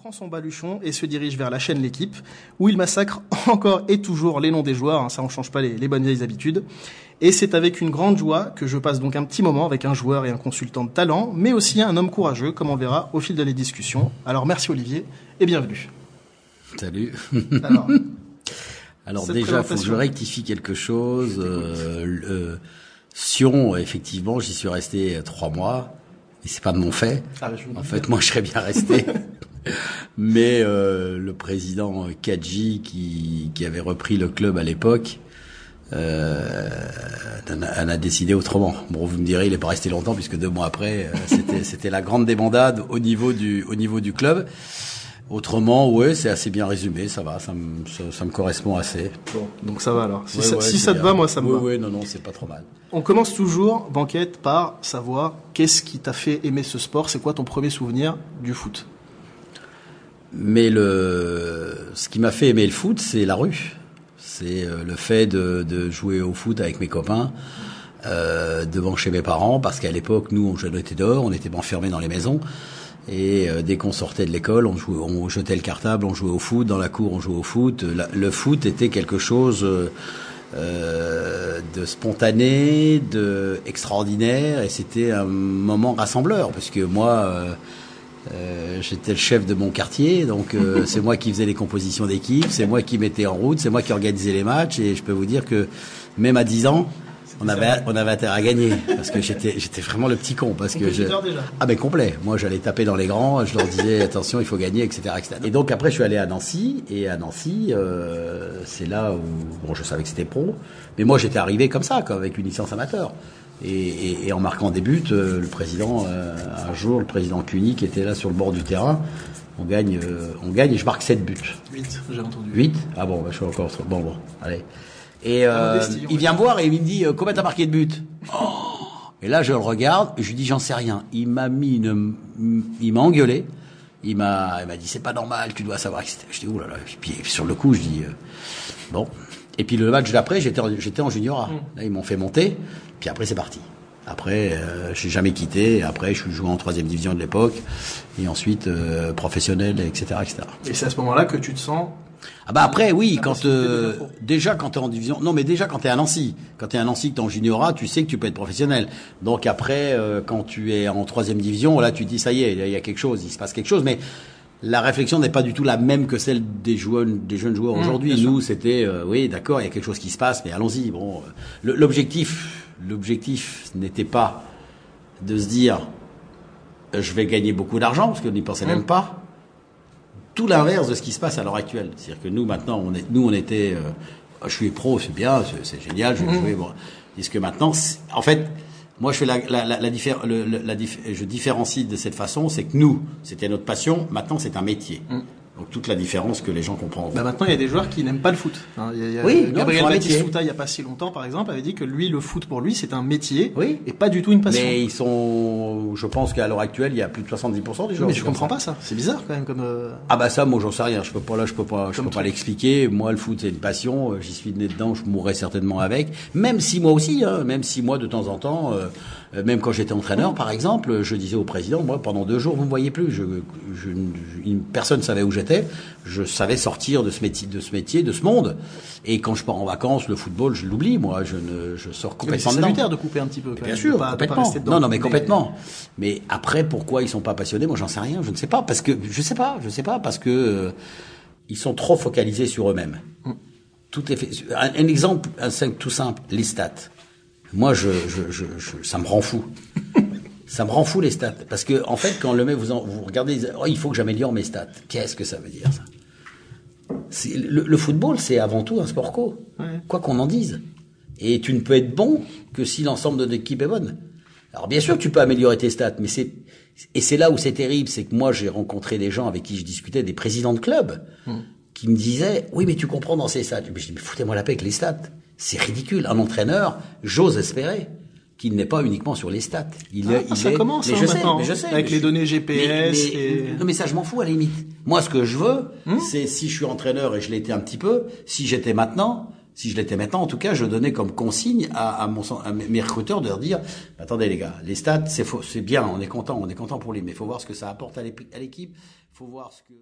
prend son baluchon et se dirige vers la chaîne L'équipe, où il massacre encore et toujours les noms des joueurs, hein, ça ne change pas les, les, bonnes vieilles habitudes. Et c'est avec une grande joie que je passe donc un petit moment avec un joueur et un consultant de talent, mais aussi un homme courageux, comme on le verra au fil de les discussions. Alors merci Olivier, et bienvenue. Salut. Alors, Alors déjà, il faut que je rectifie quelque chose. Euh, euh, Sion, effectivement, j'y suis resté trois mois. Et c'est pas de mon fait. Ah, en fait, moi, je serais bien resté. Mais euh, le président Kadji, qui, qui avait repris le club à l'époque, euh, en, a, en, a, décidé autrement. Bon, vous me direz, il est pas resté longtemps puisque deux mois après, euh, c'était c'était la grande débandade au niveau du au niveau du club. Autrement, ouais, c'est assez bien résumé, ça va, ça me, ça, ça me correspond assez. Bon, donc ça va alors. Si, ouais, ça, ouais, si ça te va, moi ça me va. Oui, non, non, c'est pas trop mal. On commence toujours, banquette, par savoir qu'est-ce qui t'a fait aimer ce sport, c'est quoi ton premier souvenir du foot? Mais le, ce qui m'a fait aimer le foot, c'est la rue. C'est le fait de, de, jouer au foot avec mes copains. Euh, devant chez mes parents, parce qu'à l'époque, nous, on était dehors, on était enfermés dans les maisons. Et euh, dès qu'on sortait de l'école, on, jouait, on jetait le cartable, on jouait au foot. Dans la cour, on jouait au foot. Le foot était quelque chose euh, de spontané, de extraordinaire, et c'était un moment rassembleur, parce que moi, euh, j'étais le chef de mon quartier, donc c'est moi qui faisais les compositions d'équipe, c'est moi qui mettais en route, c'est moi qui organisais les matchs, et je peux vous dire que même à 10 ans, on avait on avait intérêt à gagner parce que j'étais j'étais vraiment le petit con parce que je déjà. ah ben complet. Moi j'allais taper dans les grands je leur disais attention il faut gagner etc etc et donc après je suis allé à Nancy et à Nancy euh, c'est là où bon je savais que c'était pro mais moi j'étais arrivé comme ça quoi, avec une licence amateur et, et, et en marquant des buts euh, le président euh, un jour le président Cluny qui était là sur le bord du terrain on gagne euh, on gagne et je marque 7 buts 8 j'ai entendu 8 ah bon bah, je suis encore bon bon allez et euh, il vient me voir et il me dit euh, combien t'as marqué de buts oh Et là je le regarde je lui dis j'en sais rien. Il m'a mis une, il m'a engueulé. Il m'a, il m'a dit c'est pas normal, tu dois savoir. Je dis oulala. Là là. Et puis sur le coup je dis euh, bon. Et puis le match d'après j'étais j'étais en junior Mm. Là ils m'ont fait monter. Puis après c'est parti. Après, euh, je n'ai jamais quitté. Après, je suis joué en troisième division de l'époque, et ensuite euh, professionnel, etc., etc. Et c'est à ce moment-là que tu te sens ah bah après oui quand euh, déjà quand tu es en division non mais déjà quand tu es à Nancy quand tu es à Nancy que tu en juniorat tu sais que tu peux être professionnel donc après euh, quand tu es en troisième division là tu te dis ça y est il y a quelque chose il se passe quelque chose mais la réflexion n'est pas du tout la même que celle des joueurs des jeunes joueurs Mmh, aujourd'hui nous c'était euh, oui d'accord il y a quelque chose qui se passe mais allons-y bon l'objectif l'objectif n'était pas de se dire je vais gagner beaucoup d'argent parce qu'on n'y pensait Mmh. même pas tout l'inverse de ce qui se passe à l'heure actuelle. C'est-à-dire que nous, maintenant, on est, nous, on était, euh, je suis pro, c'est bien, c'est génial, je vais jouer. Bon. Est-ce que maintenant, en fait, moi, je fais la, la, la, la, diffé le, la je différencie de cette façon, c'est que nous, c'était notre passion, maintenant, c'est un métier. Mm. Donc toute la différence que les gens comprennent. Bah maintenant, il y a des joueurs qui n'aiment pas le foot. Hein, il y a, oui, Gabriel Batistuta, il n'y a pas si longtemps, par exemple, avait dit que lui, le foot pour lui, c'est un métier oui. et pas du tout une passion. Mais ils sont, je pense qu'à l'heure actuelle, il y a plus de 70% des joueurs. Mais je comprends pas ça. C'est bizarre quand même comme. Euh... Ah bah ça, moi j'en sais rien. Je peux pas là, je peux pas, je peux pas l'expliquer. Moi, le foot c'est une passion. J'y suis né dedans. Je mourrais certainement avec. Même si moi aussi, hein, même si moi de temps en temps. Euh, même quand j'étais entraîneur, par exemple, je disais au président, moi, pendant deux jours, vous me voyez plus. Je, je, je personne savait où j'étais. Je savais sortir de ce métier, de ce métier, de ce monde. Et quand je pars en vacances, le football, je l'oublie. Moi, je ne, je sors complètement C'est salutaire de couper un petit peu. Quand bien même, sûr, pas, complètement. Dedans, non, non, mais, mais, complètement. Mais après, pourquoi ils sont pas passionnés? Moi, j'en sais rien. Je ne sais pas parce que je sais pas. Je sais pas parce que euh, ils sont trop focalisés sur eux-mêmes. Mm. Tout est fait. Un, un exemple, un tout simple, les stats. Moi, je, je, je, je, ça me rend fou. Ça me rend fou les stats. Parce que, en fait, quand le mec vous, en, vous regardez, oh, il faut que j'améliore mes stats. Qu'est-ce que ça veut dire, ça? Le, le, football, c'est avant tout un sport co. Ouais. Quoi qu'on en dise. Et tu ne peux être bon que si l'ensemble de l'équipe est bonne. Alors, bien sûr, tu peux améliorer tes stats, mais c'est, et c'est là où c'est terrible, c'est que moi, j'ai rencontré des gens avec qui je discutais, des présidents de clubs, mm. qui me disaient, oui, mais tu comprends dans ces stats. Je dis, mais foutez-moi la paix avec les stats. C'est ridicule. Un entraîneur, j'ose espérer qu'il n'est pas uniquement sur les stats. Il, ah, il ça est, commence mais hein, je sais, maintenant, mais je sais, avec mais les je, données GPS. Mais, mais, et... Non, mais ça, je m'en fous à la limite. Moi, ce que je veux, Hum c'est si je suis entraîneur et je l'étais un petit peu, si j'étais maintenant, si je l'étais maintenant, en tout cas, je donnais comme consigne à, à, mon, à mes recruteurs de leur dire attendez les gars, les stats, c'est bien, on est content, on est content pour lui, mais il faut voir ce que ça apporte à l'équipe, faut voir ce que